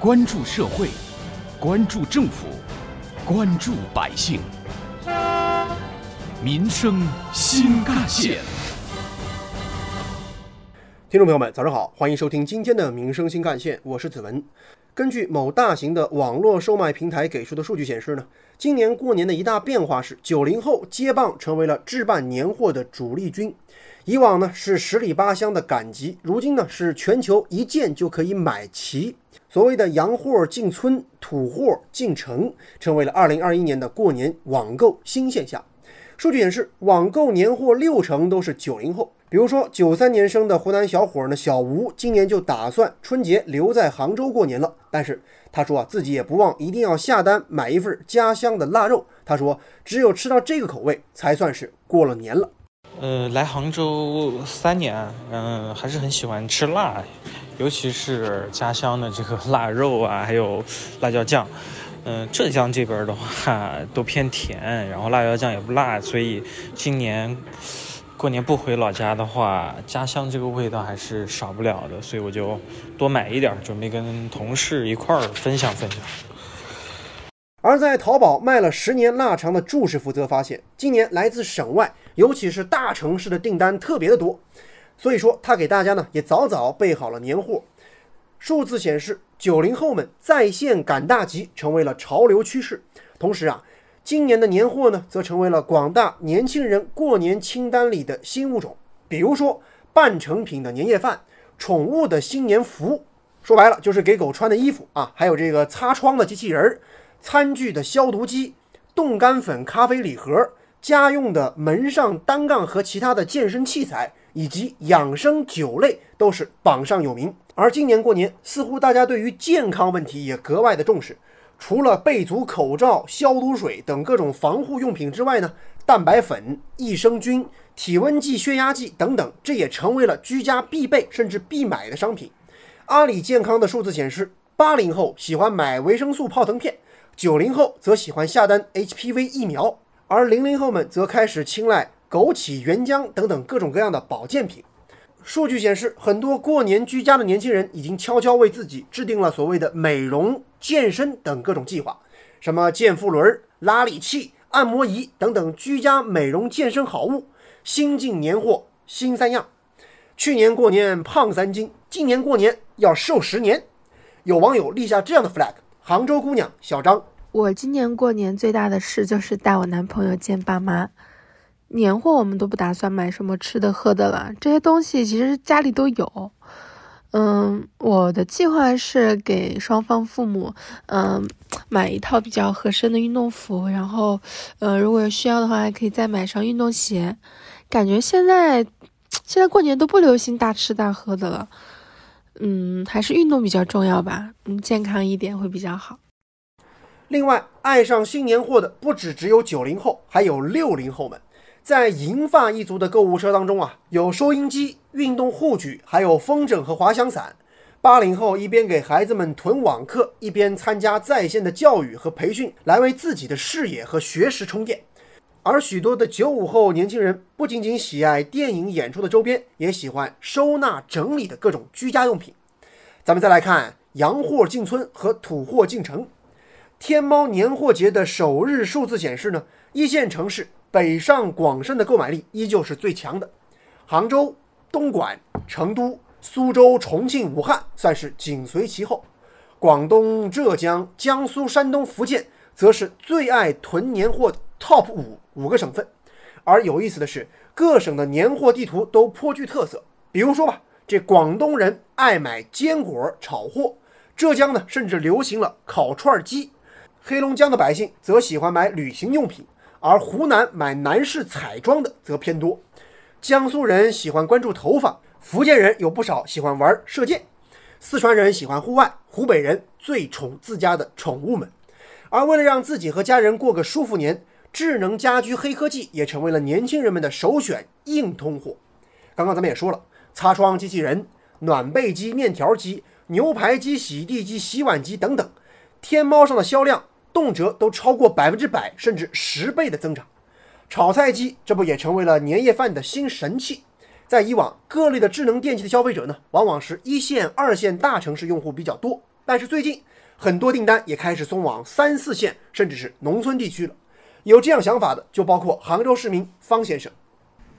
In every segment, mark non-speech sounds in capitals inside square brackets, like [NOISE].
关注社会，关注政府，关注百姓，民生新干线。听众朋友们，早上好，欢迎收听今天的《民生新干线》，我是子文。根据某大型的网络售卖平台给出的数据显示呢，今年过年的一大变化是，九零后接棒成为了置办年货的主力军。以往呢是十里八乡的赶集，如今呢是全球一件就可以买齐。所谓的洋货进村，土货进城，成为了二零二一年的过年网购新现象。数据显示，网购年货六成都是九零后。比如说，九三年生的湖南小伙呢，小吴今年就打算春节留在杭州过年了。但是他说啊，自己也不忘一定要下单买一份家乡的腊肉。他说，只有吃到这个口味，才算是过了年了。呃，来杭州三年，嗯，还是很喜欢吃辣，尤其是家乡的这个 [LAUGHS] 腊肉啊，还有辣椒酱。嗯，浙江这边的话都偏甜，然后辣椒酱也不辣，所以今年。过年不回老家的话，家乡这个味道还是少不了的，所以我就多买一点，准备跟同事一块儿分享分享。而在淘宝卖了十年腊肠的祝师傅则发现，今年来自省外，尤其是大城市的订单特别的多，所以说他给大家呢也早早备好了年货。数字显示，九零后们在线赶大集成为了潮流趋势，同时啊。今年的年货呢，则成为了广大年轻人过年清单里的新物种。比如说，半成品的年夜饭、宠物的新年服，说白了就是给狗穿的衣服啊。还有这个擦窗的机器人儿、餐具的消毒机、冻干粉咖啡礼盒、家用的门上单杠和其他的健身器材，以及养生酒类，都是榜上有名。而今年过年，似乎大家对于健康问题也格外的重视。除了备足口罩、消毒水等各种防护用品之外呢，蛋白粉、益生菌、体温计、血压计等等，这也成为了居家必备甚至必买的商品。阿里健康的数字显示，八零后喜欢买维生素泡腾片，九零后则喜欢下单 HPV 疫苗，而零零后们则开始青睐枸杞、原浆等等各种各样的保健品。数据显示，很多过年居家的年轻人已经悄悄为自己制定了所谓的美容、健身等各种计划，什么健腹轮、拉力器、按摩仪等等居家美容健身好物，新进年货新三样。去年过年胖三斤，今年过年要瘦十年。有网友立下这样的 flag：杭州姑娘小张，我今年过年最大的事就是带我男朋友见爸妈。年货我们都不打算买什么吃的喝的了，这些东西其实家里都有。嗯，我的计划是给双方父母，嗯，买一套比较合身的运动服，然后，呃，如果有需要的话，还可以再买双运动鞋。感觉现在现在过年都不流行大吃大喝的了，嗯，还是运动比较重要吧，嗯，健康一点会比较好。另外，爱上新年货的不止只有九零后，还有六零后们。在银发一族的购物车当中啊，有收音机、运动护具，还有风筝和滑翔伞。八零后一边给孩子们囤网课，一边参加在线的教育和培训，来为自己的视野和学识充电。而许多的九五后年轻人不仅仅喜爱电影演出的周边，也喜欢收纳整理的各种居家用品。咱们再来看洋货进村和土货进城。天猫年货节的首日数字显示呢，一线城市。北上广深的购买力依旧是最强的，杭州、东莞、成都、苏州、重庆、武汉算是紧随其后，广东、浙江、江苏、山东、福建则是最爱囤年货的 TOP 五五个省份。而有意思的是，各省的年货地图都颇具特色。比如说吧，这广东人爱买坚果炒货，浙江呢甚至流行了烤串鸡，黑龙江的百姓则喜欢买旅行用品。而湖南买男士彩妆的则偏多，江苏人喜欢关注头发，福建人有不少喜欢玩射箭，四川人喜欢户外，湖北人最宠自家的宠物们。而为了让自己和家人过个舒服年，智能家居黑科技也成为了年轻人们的首选硬通货。刚刚咱们也说了，擦窗机器人、暖被机、面条机、牛排机、洗地机、洗碗机等等，天猫上的销量。动辄都超过百分之百，甚至十倍的增长。炒菜机这不也成为了年夜饭的新神器？在以往，各类的智能电器的消费者呢，往往是一线、二线大城市用户比较多。但是最近，很多订单也开始送往三四线甚至是农村地区了。有这样想法的，就包括杭州市民方先生。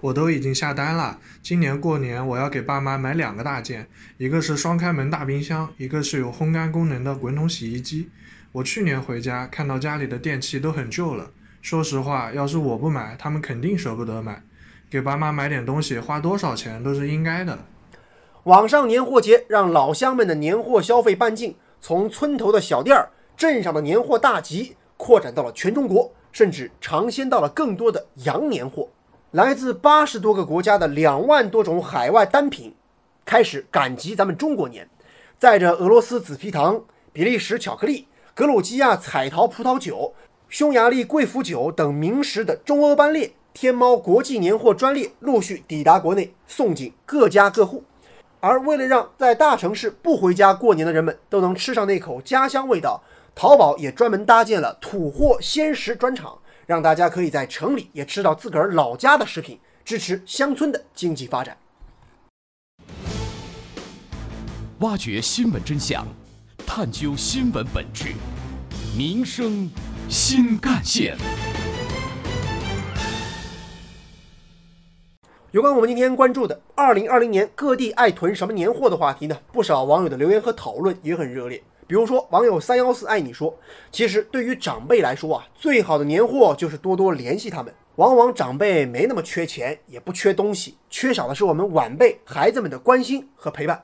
我都已经下单了，今年过年我要给爸妈买两个大件，一个是双开门大冰箱，一个是有烘干功能的滚筒洗衣机。我去年回家看到家里的电器都很旧了，说实话，要是我不买，他们肯定舍不得买。给爸妈买点东西，花多少钱都是应该的。网上年货节让老乡们的年货消费半径从村头的小店儿、镇上的年货大集，扩展到了全中国，甚至尝鲜到了更多的洋年货。来自八十多个国家的两万多种海外单品，开始赶集咱们中国年，载着俄罗斯紫皮糖、比利时巧克力、格鲁吉亚彩陶葡萄酒、匈牙利贵腐酒等名食的中欧班列，天猫国际年货专列陆续抵达国内，送进各家各户。而为了让在大城市不回家过年的人们都能吃上那口家乡味道，淘宝也专门搭建了土货鲜食专场。让大家可以在城里也吃到自个儿老家的食品，支持乡村的经济发展。挖掘新闻真相，探究新闻本质，民生新干线。有关我们今天关注的二零二零年各地爱囤什么年货的话题呢？不少网友的留言和讨论也很热烈。比如说，网友三幺四爱你说，其实对于长辈来说啊，最好的年货就是多多联系他们。往往长辈没那么缺钱，也不缺东西，缺少的是我们晚辈孩子们的关心和陪伴。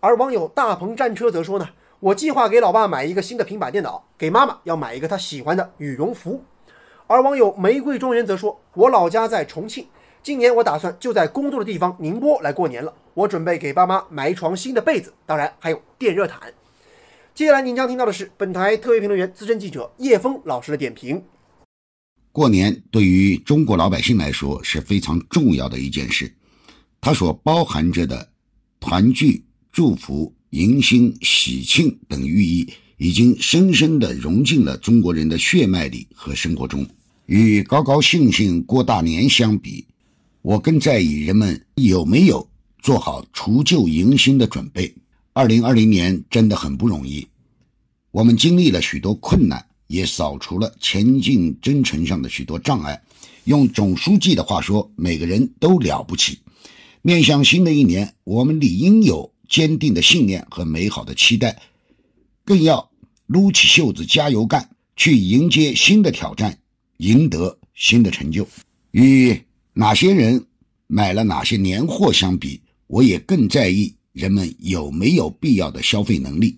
而网友大鹏战车则说呢，我计划给老爸买一个新的平板电脑，给妈妈要买一个她喜欢的羽绒服。而网友玫瑰庄园则说，我老家在重庆，今年我打算就在工作的地方宁波来过年了，我准备给爸妈买一床新的被子，当然还有电热毯。接下来您将听到的是本台特约评论员、资深记者叶峰老师的点评。过年对于中国老百姓来说是非常重要的一件事，它所包含着的团聚、祝福、迎新、喜庆等寓意，已经深深地融进了中国人的血脉里和生活中。与高高兴兴过大年相比，我更在意人们有没有做好除旧迎新的准备。二零二零年真的很不容易，我们经历了许多困难，也扫除了前进征程上的许多障碍。用总书记的话说，每个人都了不起。面向新的一年，我们理应有坚定的信念和美好的期待，更要撸起袖子加油干，去迎接新的挑战，赢得新的成就。与哪些人买了哪些年货相比，我也更在意。人们有没有必要的消费能力？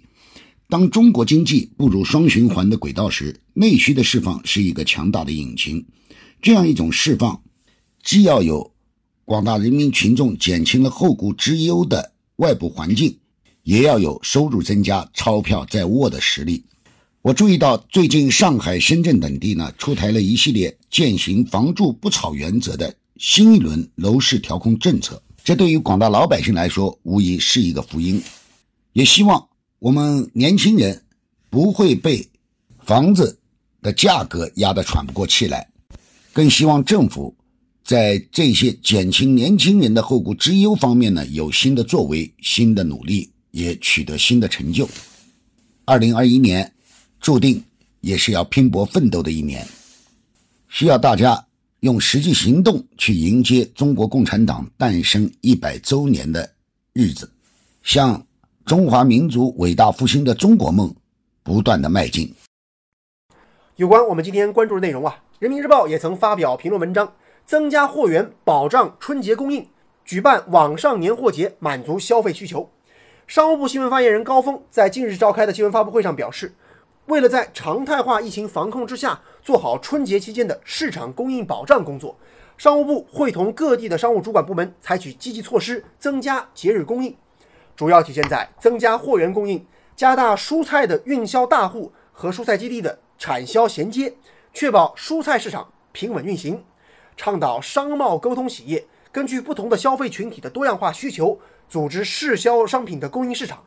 当中国经济步入双循环的轨道时，内需的释放是一个强大的引擎。这样一种释放，既要有广大人民群众减轻了后顾之忧的外部环境，也要有收入增加、钞票在握的实力。我注意到，最近上海、深圳等地呢，出台了一系列践行“房住不炒”原则的新一轮楼市调控政策。这对于广大老百姓来说，无疑是一个福音。也希望我们年轻人不会被房子的价格压得喘不过气来，更希望政府在这些减轻年轻人的后顾之忧方面呢有新的作为、新的努力，也取得新的成就。二零二一年注定也是要拼搏奋斗的一年，需要大家。用实际行动去迎接中国共产党诞生一百周年的日子，向中华民族伟大复兴的中国梦不断的迈进。有关我们今天关注的内容啊，人民日报也曾发表评论文章，增加货源保障春节供应，举办网上年货节满足消费需求。商务部新闻发言人高峰在近日召开的新闻发布会上表示。为了在常态化疫情防控之下做好春节期间的市场供应保障工作，商务部会同各地的商务主管部门采取积极措施，增加节日供应，主要体现在增加货源供应、加大蔬菜的运销大户和蔬菜基地的产销衔接，确保蔬菜市场平稳运行，倡导商贸沟通企业根据不同的消费群体的多样化需求，组织适销商品的供应市场，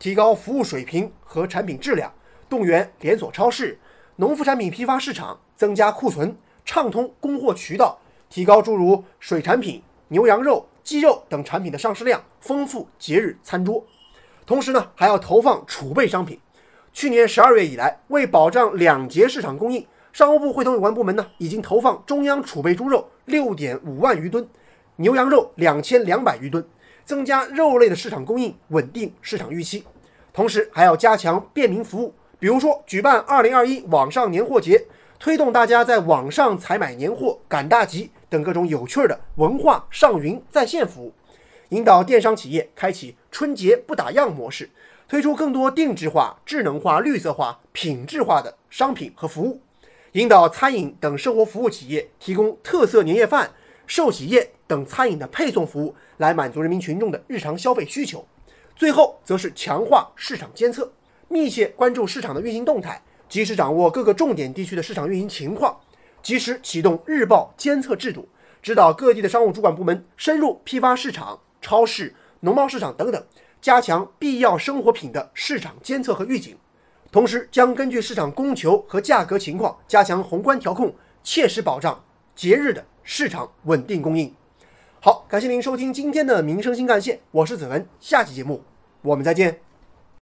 提高服务水平和产品质量。动员连锁超市、农副产品批发市场增加库存，畅通供货渠道，提高诸如水产品、牛羊肉、鸡肉等产品的上市量，丰富节日餐桌。同时呢，还要投放储备商品，去年十二月以来，为保障两节市场供应，商务部会同有关部门呢，已经投放中央储备猪肉六点五万余吨，牛羊肉两千两百余吨，增加肉类的市场供应，稳定市场预期。同时，还要加强便民服务，比如说举办二零二一网上年货节，推动大家在网上采买年货、赶大集等各种有趣的文化上云在线服务，引导电商企业开启春节不打烊模式。推出更多定制化、智能化、绿色化、品质化的商品和服务，引导餐饮等生活服务企业提供特色年夜饭、寿喜宴等餐饮的配送服务，来满足人民群众的日常消费需求。最后，则是强化市场监测，密切关注市场的运行动态，及时掌握各个重点地区的市场运营情况，及时启动日报监测制度，指导各地的商务主管部门深入批发市场、超市、农贸市场等等。加强必要生活品的市场监测和预警，同时将根据市场供求和价格情况加强宏观调控，切实保障节日的市场稳定供应。好，感谢您收听今天的民生新干线，我是子文，下期节目我们再见。